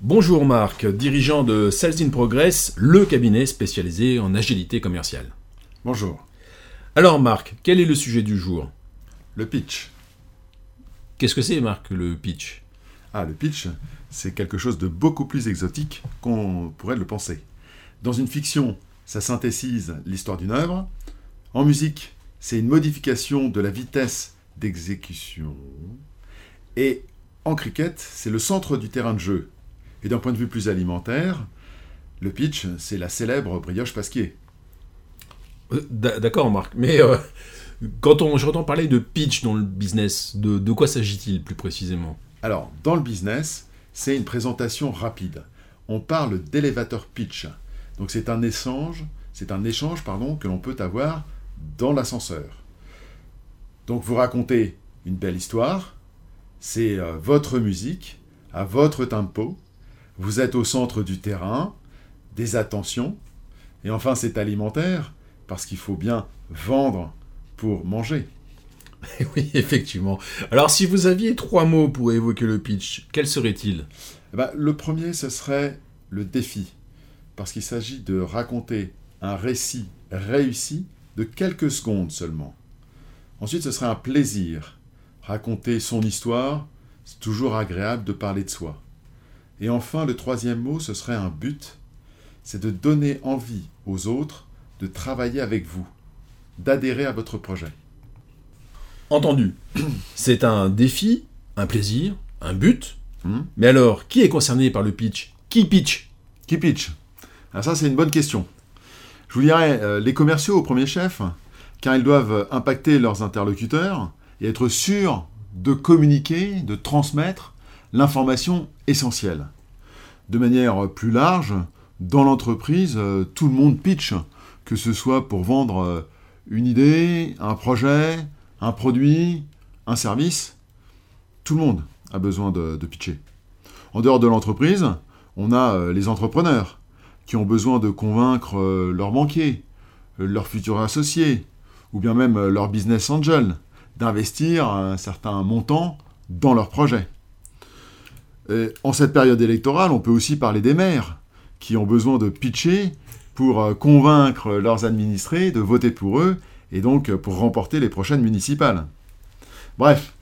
Bonjour Marc, dirigeant de Sales in Progress, le cabinet spécialisé en agilité commerciale. Bonjour. Alors Marc, quel est le sujet du jour? Le pitch. Qu'est-ce que c'est Marc, le pitch? Ah, le pitch, c'est quelque chose de beaucoup plus exotique qu'on pourrait le penser. Dans une fiction, ça synthétise l'histoire d'une œuvre. En musique, c'est une modification de la vitesse d'exécution. Et en cricket, c'est le centre du terrain de jeu. Et d'un point de vue plus alimentaire, le pitch, c'est la célèbre brioche pasquier. Euh, d'accord Marc, mais euh, quand on, j'entends parler de pitch dans le business, de, de quoi s'agit-il plus précisément? Alors, dans le business, c'est une présentation rapide. On parle d'élévateur pitch. Donc c'est un échange, c'est un échange pardon, que l'on peut avoir dans l'ascenseur. Donc vous racontez une belle histoire, c'est euh, votre musique, à votre tempo, vous êtes au centre du terrain, des attentions, et enfin c'est alimentaire, parce qu'il faut bien vendre pour manger. oui, effectivement. Alors si vous aviez trois mots pour évoquer le pitch, quels seraient-ils eh ben, Le premier, ce serait le défi, parce qu'il s'agit de raconter un récit réussi de quelques secondes seulement. Ensuite, ce serait un plaisir. Raconter son histoire, c'est toujours agréable de parler de soi. Et enfin, le troisième mot, ce serait un but. C'est de donner envie aux autres de travailler avec vous, d'adhérer à votre projet. Entendu. C'est un défi, un plaisir, un but. Hmm Mais alors, qui est concerné par le pitch? Qui pitch? Qui pitch? Alors ça, c'est une bonne question. Je vous dirais, euh, les commerciaux au premier chef, car ils doivent impacter leurs interlocuteurs et être sûrs de communiquer, de transmettre l'information essentielle. De manière plus large, dans l'entreprise, euh, tout le monde pitch, que ce soit pour vendre euh, une idée, un projet, un produit, un service. Tout le monde a besoin de, pitcher. En dehors de l'entreprise, on a euh, les entrepreneurs qui ont besoin de convaincre leurs banquiers, leurs futurs associés, ou bien même leurs business angels, d'investir un certain montant dans leur projet. Et en cette période électorale, on peut aussi parler des maires qui ont besoin de pitcher pour euh, convaincre leurs administrés de voter pour eux et donc pour remporter les prochaines municipales. Bref,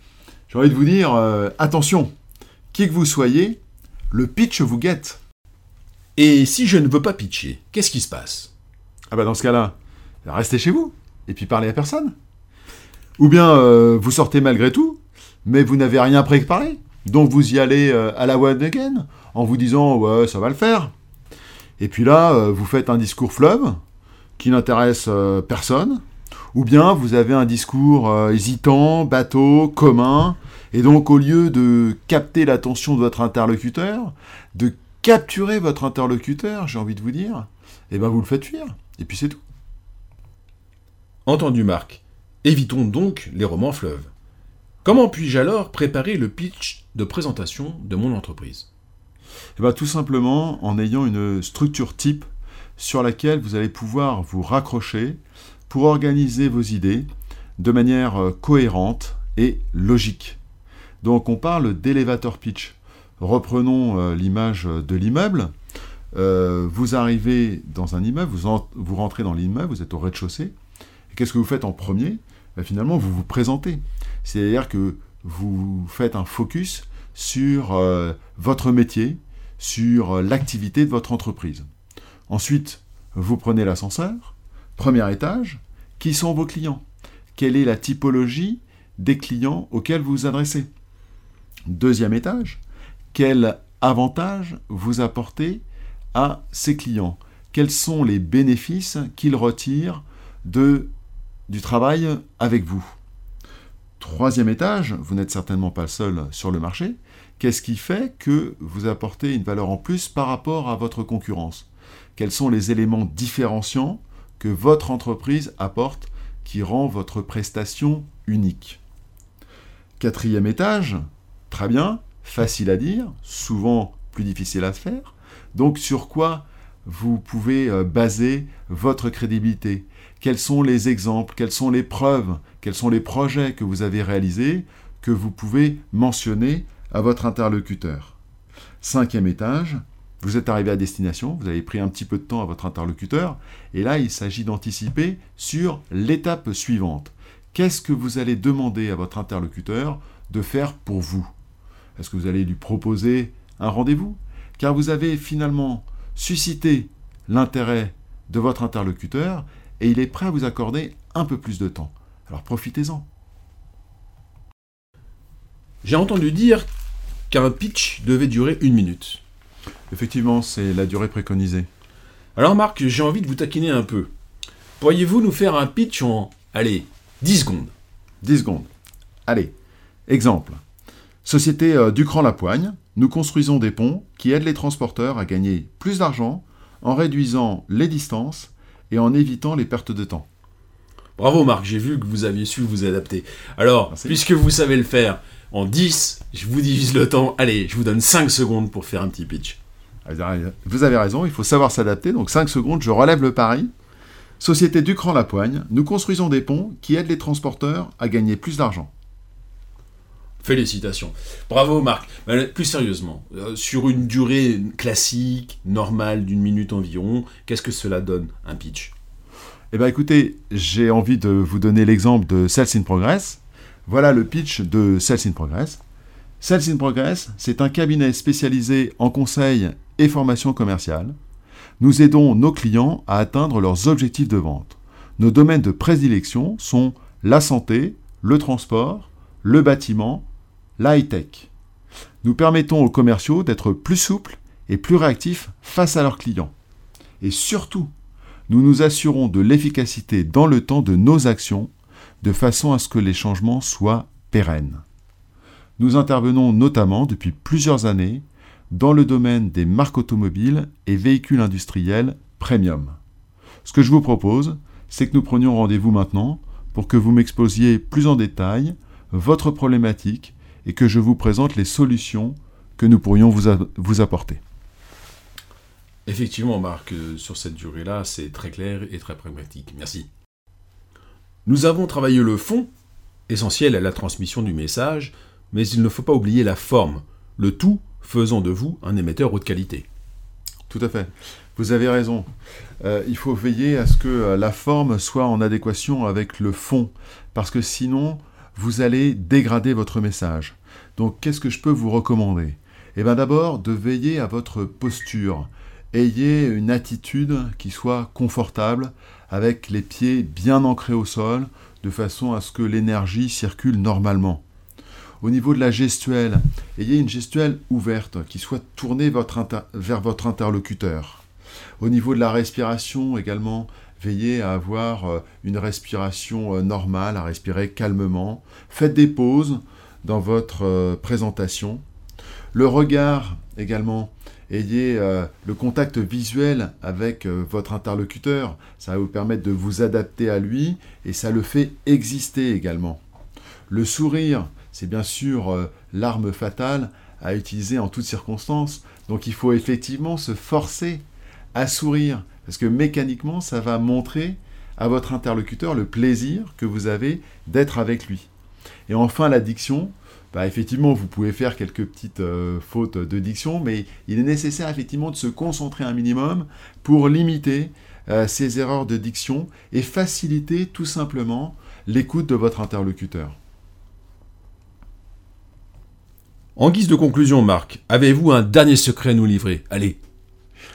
j'ai envie de vous dire, euh, attention, qui que vous soyez, le pitch vous guette. Et si je ne veux pas pitcher, qu'est-ce qui se passe? Ah bah dans ce cas-là, restez chez vous et puis parlez à personne. Ou bien euh, vous sortez malgré tout, mais vous n'avez rien préparé. Donc vous y allez euh, à la one en vous disant ouais ça va le faire. Et puis là euh, vous faites un discours fleuve qui n'intéresse euh, personne. Ou bien vous avez un discours hésitant, bateau, commun. Et donc au lieu de capter l'attention de votre interlocuteur, de capturer votre interlocuteur, j'ai envie de vous dire, eh ben vous le faites fuir. Et puis c'est tout. Entendu Marc. Évitons donc les romans fleuves. Comment puis-je alors préparer le pitch de présentation de mon entreprise? Eh ben, tout simplement en ayant une structure type sur laquelle vous allez pouvoir vous raccrocher pour organiser vos idées de manière euh, cohérente et logique. Donc on parle d'élévateur pitch. Reprenons euh, l'image de l'immeuble. Euh, vous arrivez dans un immeuble, vous, vous rentrez dans l'immeuble, vous êtes au rez-de-chaussée. Qu'est-ce que vous faites en premier? Ben, Finalement, vous vous présentez. C'est-à-dire que vous faites un focus sur euh, votre métier, sur euh, l'activité de votre entreprise. Ensuite, vous prenez l'ascenseur, premier étage, qui sont vos clients? Quelle est la typologie des clients auxquels vous vous adressez? Deuxième étage, quel avantage vous apportez à ces clients? Quels sont les bénéfices qu'ils retirent de, du travail avec vous Troisième étage, vous n'êtes certainement pas le seul sur le marché. Qu'est-ce qui fait que vous apportez une valeur en plus par rapport à votre concurrence? Quels sont les éléments différenciants que votre entreprise apporte qui rend votre prestation unique? Quatrième étage, très bien, facile à dire, souvent plus difficile à faire. Donc sur quoi vous pouvez euh, baser votre crédibilité. Quels sont les exemples Quelles sont les preuves Quels sont les projets que vous avez réalisés que vous pouvez mentionner à votre interlocuteur? Cinquième étage, vous êtes arrivé à destination, vous avez pris un petit peu de temps à votre interlocuteur, et là il s'agit d'anticiper sur l'étape suivante. Qu'est-ce que vous allez demander à votre interlocuteur de faire pour vous? Est-ce que vous allez lui proposer un rendez-vous? Car vous avez finalement suscité l'intérêt de votre interlocuteur et il est prêt à vous accorder un peu plus de temps. Alors profitez-en. J'ai entendu dire qu'un pitch devait durer une minute. Effectivement, c'est la durée préconisée. Alors Marc, j'ai envie de vous taquiner un peu. Pourriez-vous nous faire un pitch en, allez, 10 secondes? 10 secondes. Allez, exemple. Société euh, Ducran-Lapoigne, nous construisons des ponts qui aident les transporteurs à gagner plus d'argent en réduisant les distances et en évitant les pertes de temps. Bravo Marc, j'ai vu que vous aviez su vous adapter. Alors, Merci. puisque vous savez le faire, en 10, je vous divise le temps. Allez, je vous donne 5 secondes pour faire un petit pitch. Vous avez raison, il faut savoir s'adapter. Donc 5 secondes, je relève le pari. Société Ducran-Lapoigne, nous construisons des ponts qui aident les transporteurs à gagner plus d'argent. Félicitations. Bravo Marc. Plus sérieusement, euh, sur une durée classique, normale, d'une minute environ, qu'est-ce que cela donne, un pitch? Eh bien écoutez, j'ai envie de vous donner l'exemple de Sales in Progress. Voilà le pitch de Sales in Progress. Sales in Progress, c'est un cabinet spécialisé en conseil et formation commerciale. Nous aidons nos clients à atteindre leurs objectifs de vente. Nos domaines de prédilection sont la santé, le transport, le bâtiment, la high-tech. Nous permettons aux commerciaux d'être plus souples et plus réactifs face à leurs clients. Et surtout, nous nous assurons de l'efficacité dans le temps de nos actions, de façon à ce que les changements soient pérennes. Nous intervenons notamment depuis plusieurs années dans le domaine des marques automobiles et véhicules industriels premium. Ce que je vous propose, c'est que nous prenions rendez-vous maintenant pour que vous m'exposiez plus en détail votre problématique et que je vous présente les solutions que nous pourrions vous, apporter. Effectivement, Marc, euh, sur cette durée-là, c'est très clair et très pragmatique. Merci. Nous avons travaillé le fond, essentiel à la transmission du message, mais il ne faut pas oublier la forme, le tout faisant de vous un émetteur haute qualité. Tout à fait. Vous avez raison. Euh, il faut veiller à ce que euh, la forme soit en adéquation avec le fond, parce que sinon, vous allez dégrader votre message. Donc, qu'est-ce que je peux vous recommander? Eh bien, d'abord, de veiller à votre posture. Ayez une attitude qui soit confortable, avec les pieds bien ancrés au sol, de façon à ce que l'énergie circule normalement. Au niveau de la gestuelle, ayez une gestuelle ouverte qui soit tournée vers votre interlocuteur. Au niveau de la respiration également, veillez à avoir euh, une respiration euh, normale, à respirer calmement. Faites des pauses dans votre euh, présentation. Le regard également, ayez le contact visuel avec votre interlocuteur. Ça va vous permettre de vous adapter à lui et ça le fait exister également. Le sourire, c'est bien sûr l'arme fatale à utiliser en toutes circonstances. Donc il faut effectivement se forcer à sourire, parce que mécaniquement, ça va montrer à votre interlocuteur le plaisir que vous avez d'être avec lui. Et enfin, la diction, bah, effectivement, vous pouvez faire quelques petites euh, fautes de diction, mais il est nécessaire effectivement de se concentrer un minimum pour limiter euh, ces erreurs de diction et faciliter tout simplement l'écoute de votre interlocuteur. En guise de conclusion, Marc, avez-vous un dernier secret à nous livrer? Allez,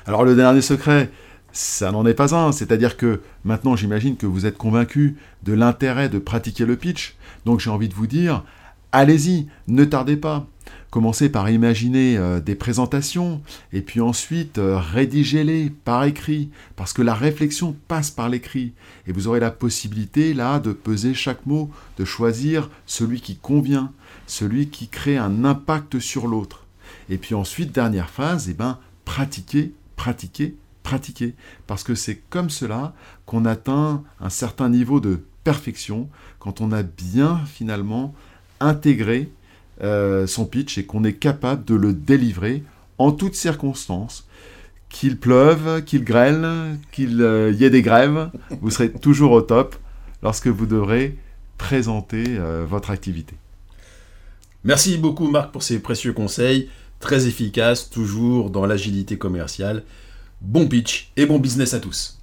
Alors le dernier secret, ça n'en est pas un, c'est-à-dire que maintenant j'imagine que vous êtes convaincu de l'intérêt de pratiquer le pitch, donc j'ai envie de vous dire, allez-y, ne tardez pas. Commencez par imaginer euh, des présentations et puis ensuite euh, rédigez-les par écrit parce que la réflexion passe par l'écrit et vous aurez la possibilité là de peser chaque mot, de choisir celui qui convient, celui qui crée un impact sur l'autre. Et puis ensuite, dernière phase, eh ben, pratiquez, pratiquez, pratiquez. Parce que c'est comme cela qu'on atteint un certain niveau de perfection quand on a bien finalement intégré euh, son pitch et qu'on est capable de le délivrer en toutes circonstances. Qu'il pleuve, qu'il grêle, qu'il euh, y ait des grèves, vous serez toujours au top lorsque vous devrez présenter euh, votre activité. merci beaucoup Marc pour ces précieux conseils. Très efficace, toujours dans l'agilité commerciale. Bon pitch et bon business à tous.